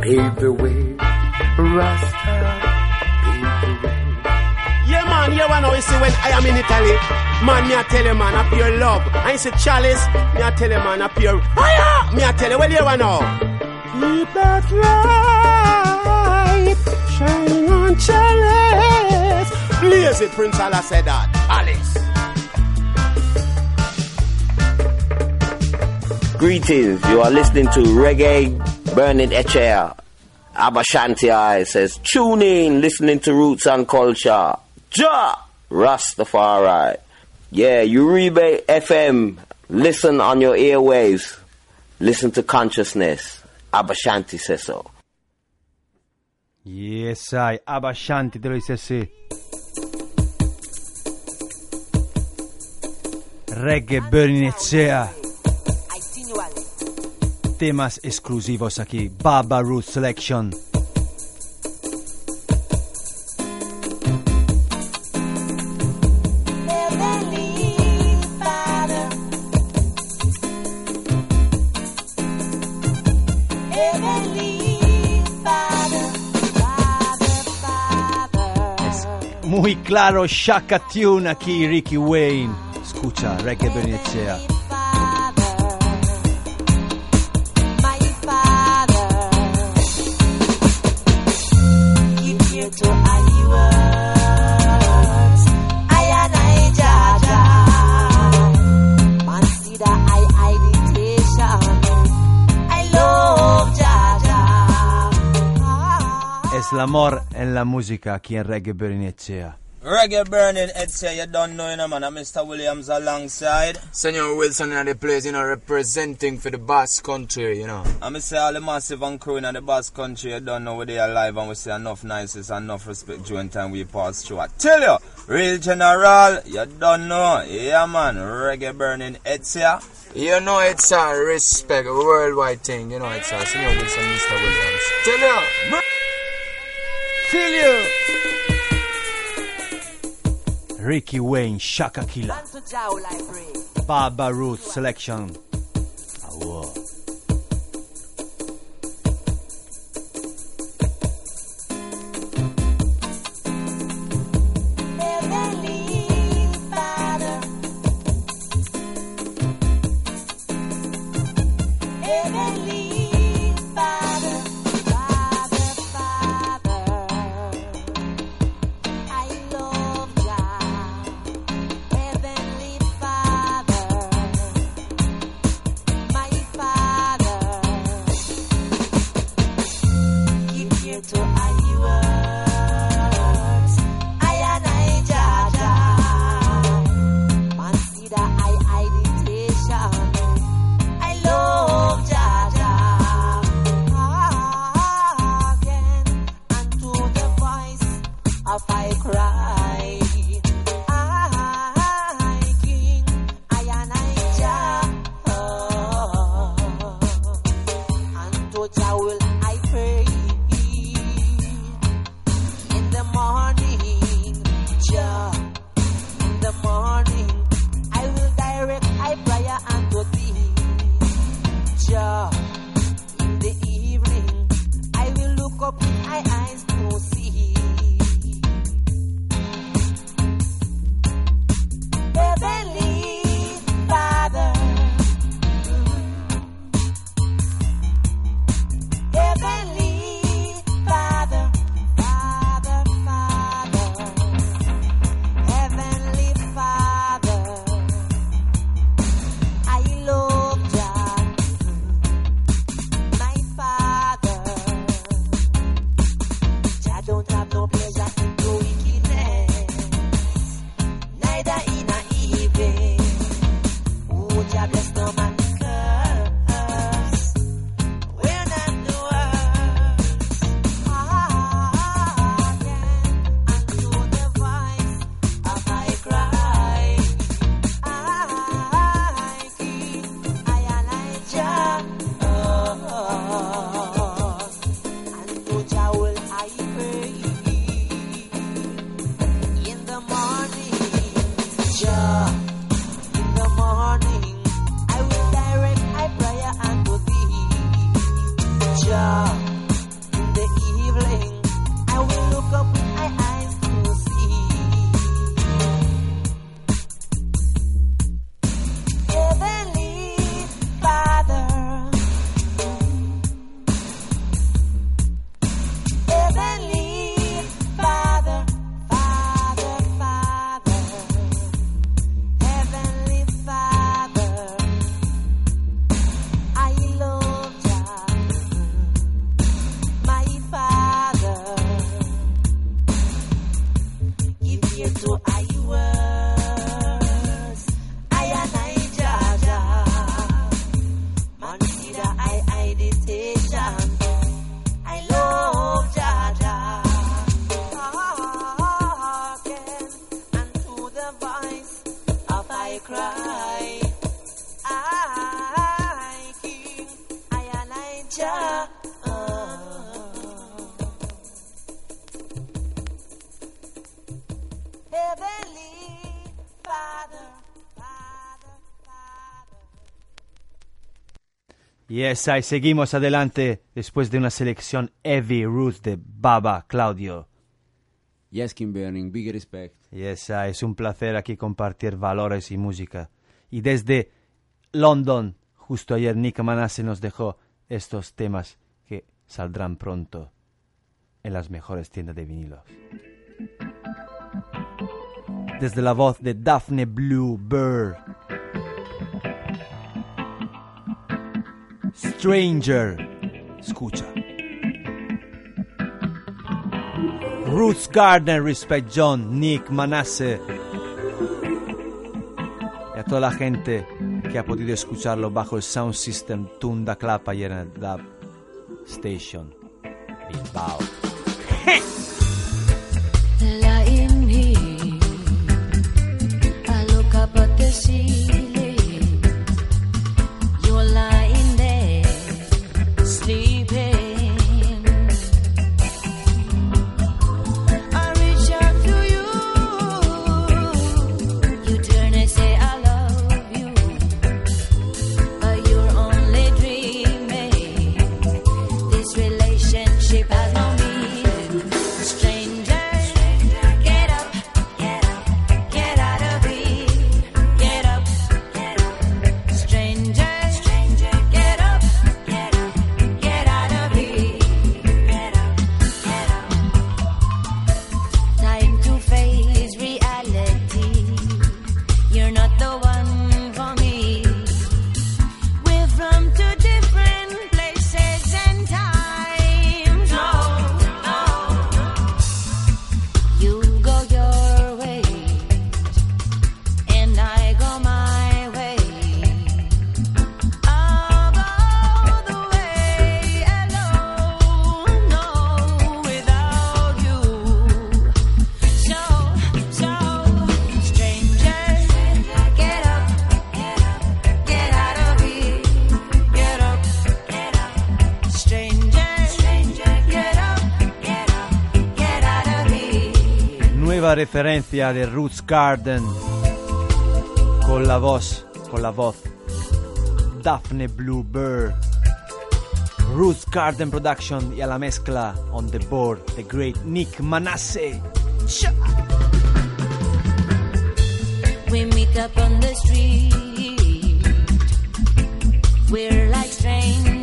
Pave the way. Rasta, Yeah, man, you wanna know, you see, when I am in Italy, man, me I tell you, man, I pure love. I say chalice, me I tell you, man, I pure fire. Me I tell you, well, you wanna know. Keep that light shining on chalice. Blaze it, Prince Allah said that. Chalice. Greetings, you are listening to Reggae Burning Echea. Abashanti says, tune in, listening to Roots and Culture. Ja! Rastafari. Yeah, Uribe FM. Listen on your airwaves. Listen to consciousness. Abashanti says so. Yes, I. Abashanti te lo dice así. Reggae Bernicea. Temas exclusivos aquí. Baba Root Selection. Muy claro, Shaka Tune aquí, Ricky Wayne. Escucha, Reggae. Es el amor en la música aquí en Reggae Burning Bernicea. Reggae burning, Ed you don't know, you know, man. I'm Mr. Williams alongside. Senor Wilson in the place, you know, representing for the Basque country, you know. I'm going say all the massive and crew in the Basque country, you don't know where they are live and we say enough niceness, and enough respect during time we pass through. I tell you, real general, you don't know. Yeah, man. Reggae burning, Ed. You know it's a respect, a worldwide thing, you know it's a Senor Wilson, Mr. Williams. Tell you. Feel you. Ricky Wayne, Shaka Killer. Baba Root Selection. Awo. I Yes, ahí seguimos adelante después de una selección heavy Ruth de Baba Claudio. Yes, Kim Burning, big respect. Yes, ah, es un placer aquí compartir valores y música. Y desde London, justo ayer Nick Manasse nos dejó estos temas que saldrán pronto en las mejores tiendas de vinilos. Desde la voz de Daphne Blue Bird. Stranger. Escucha. Roots Gardner, Respect John, Nick Manasse. Y a toda la gente que ha podido escucharlo bajo el sound system Tunda Club ayer en el Dub Station. Bilbao. Lying here, I look referencia de Roots Garden con la voz, con la voz Daphne Blue Bird. Roots Garden Production y a la mezcla on the board the great Nick Manasse. We meet up on the street. We're like strangers.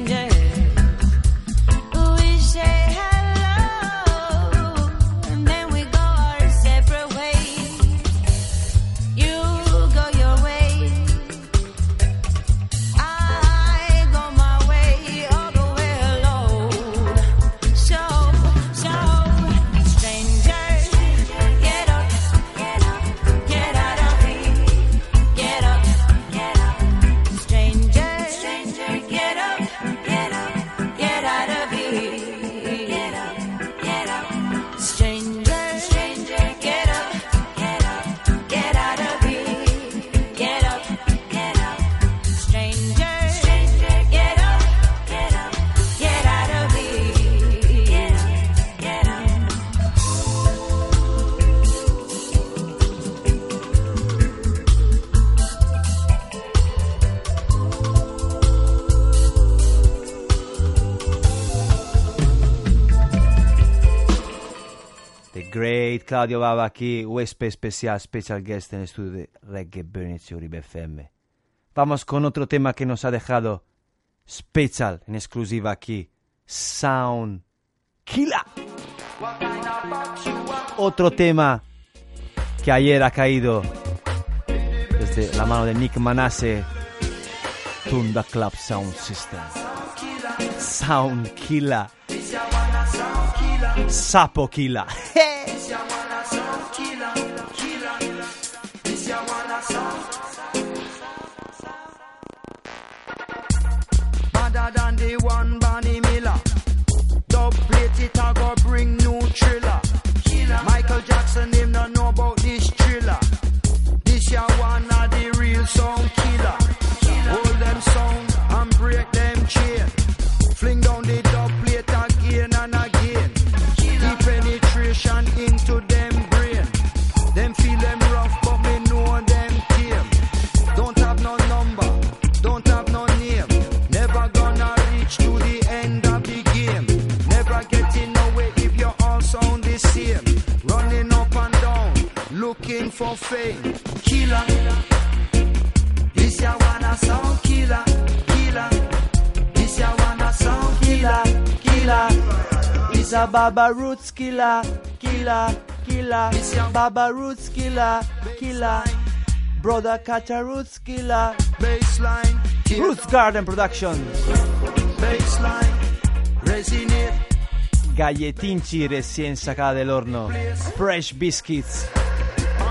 Claudio Baba aquí, huésped especial, special guest en el estudio de Reggae Burnets y Uribe FM. Vamos con otro tema que nos ha dejado special en exclusiva aquí, Sound Killer. Otro tema que ayer ha caído desde la mano de Nick Manasse, Tunda Club Sound System. Sound Killer. Sapo Killer. than the one Bonnie Miller. Dub plate it, I go bring new thriller. Michael Jackson, him no fame. Killer. This ya wanna sound killer, killer. This ya wanna sound killer, killer. It's a Baba Roots killer, killer, killer. Baba Roots killer, killer. Brother Catcher Roots killer. Baseline. Roots Garden Productions. Baseline. Resonate. Galletinchi recién sacada del horno. Fresh biscuits.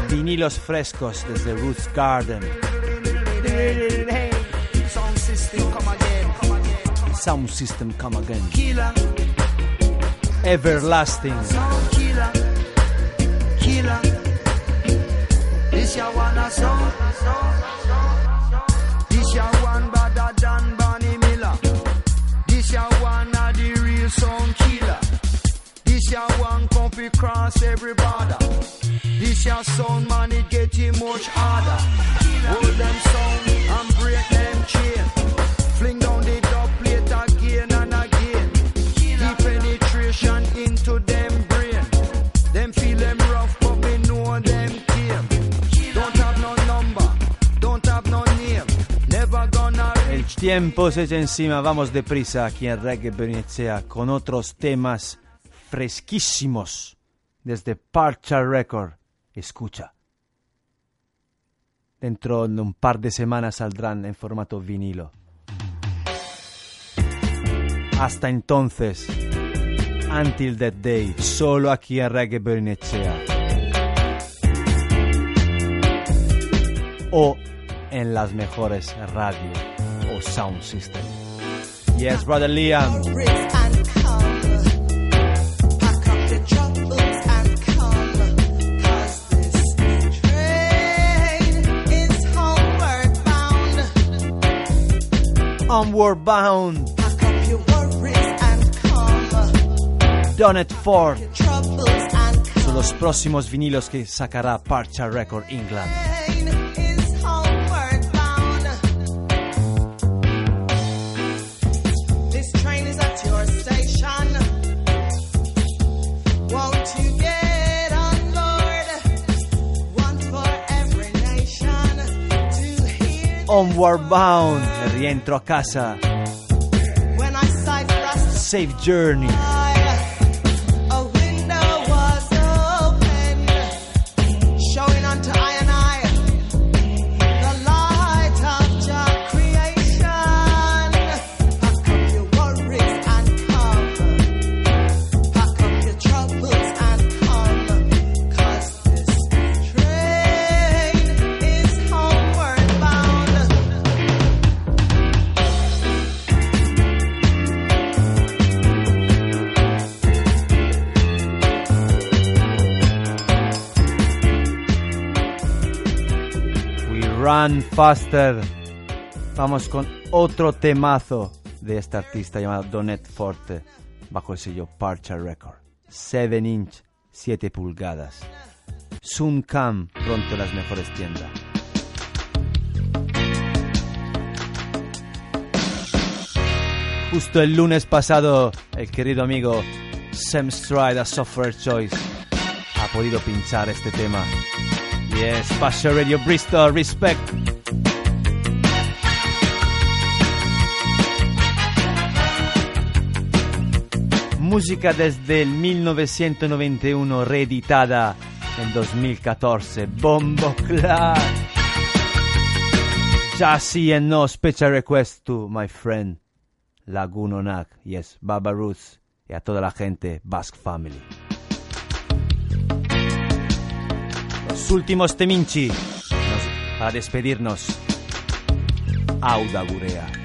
Vinilos frescos desde Roots Garden. Sound system come again. Sound system come again. Killer. Everlasting. Sound killer. Killer. This ya wanna sound. This ya one better than Bonnie Miller. This ya one of the real sound killer. This ya one comfy cross every border. This getting much them them penetration into them brain. Them feel rough, but me know them. Don't have no number, don't have no name. Never gonna El tiempo se echa encima, vamos deprisa aquí en Reggae con otros temas fresquísimos desde Parcha Record. Escucha. Dentro de un par de semanas saldrán en formato vinilo. Hasta entonces, Until That Day, solo aquí en Reggae Bernicea. O en las mejores radios o sound system. Yes, brother Liam. Onward Bound. Donut Ford. Son los próximos vinilos que sacará Parcha Record England. Onward Bound. Rientro a casa. when I sight thrust Safe Journey. Faster. Vamos con otro temazo de este artista llamado Donet Forte, bajo el sello Parcha Record. 7 inch, 7 pulgadas. Soon come, pronto las mejores tiendas. Justo el lunes pasado, el querido amigo Sam Stride a Software Choice ha podido pinchar este tema. Yes, Passion Radio Bristol, respect. Música desde el 1991, reeditada en 2014. Bombo Clad. Jassy and no special request to my friend Lagunonak. Yes, Baba Roots y a toda la gente Basque Family. Los últimos teminchi para despedirnos. Auda Gurea.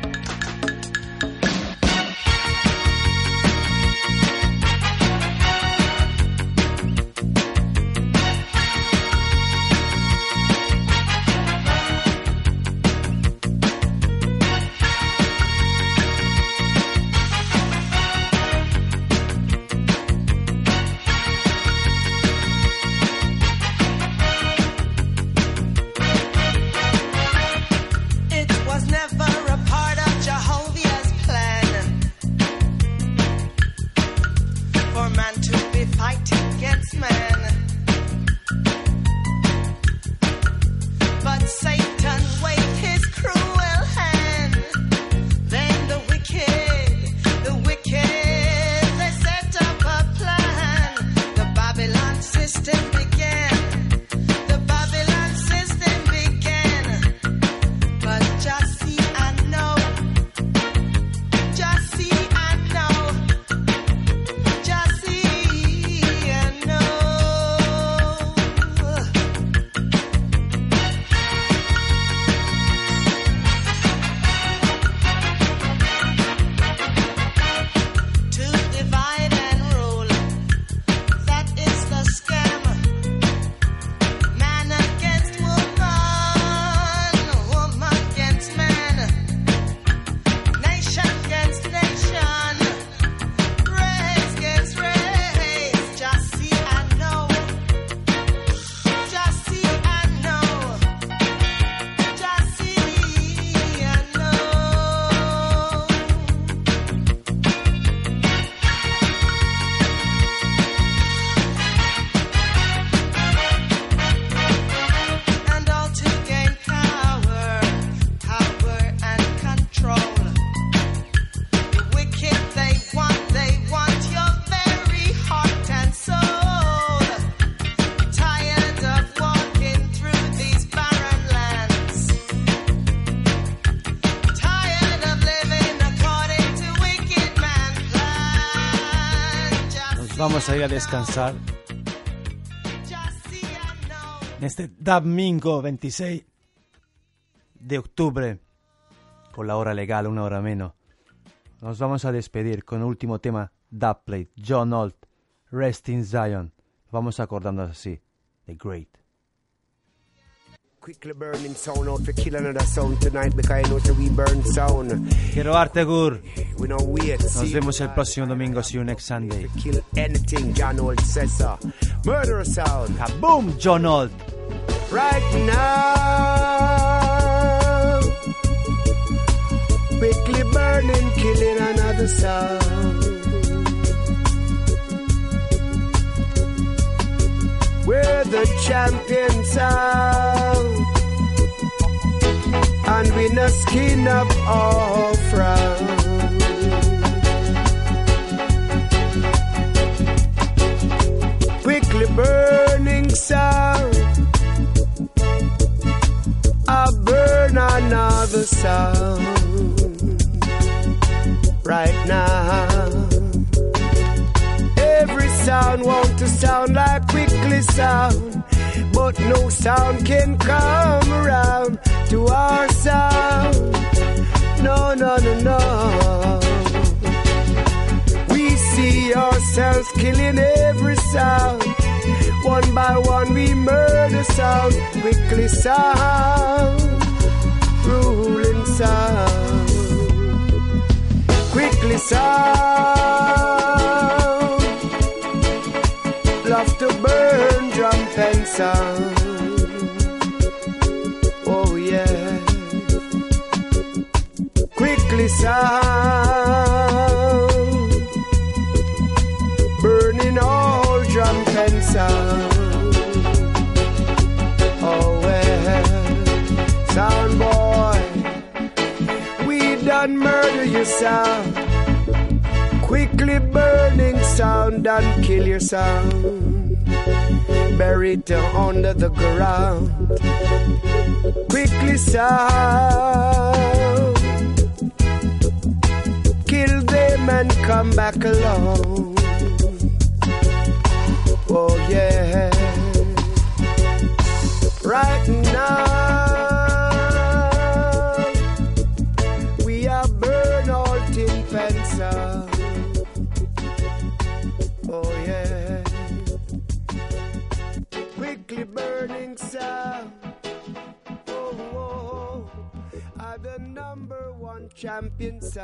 Vamos a ir a descansar. En este domingo 26 de octubre, con la hora legal, una hora menos, nos vamos a despedir con el último tema, Dubplate, John Holt, Rest in Zion. Vamos acordándonos así, The Great. Quiero don't wait. Nos vemos el próximo domingo. See you next Sunday. John Old. Kaboom, John Holt. Right now. Quickly burning, killing another sound. We're the champions sound. And we no skin up our frown. Quickly burning sound. I burn another sound right now. Sound want to sound like quickly sound, but no sound can come around to our sound. No, no, no, no. We see ourselves killing every sound. One by one we murder sound, quickly sound, ruling sound, quickly sound. Sound. Oh yeah, quickly sound, burning all drum sound. Oh well, sound boy, we done murder your sound. Quickly burning sound and kill your it under the ground. Quickly sound. Kill them and come back alone. Oh yeah. Right now, champions.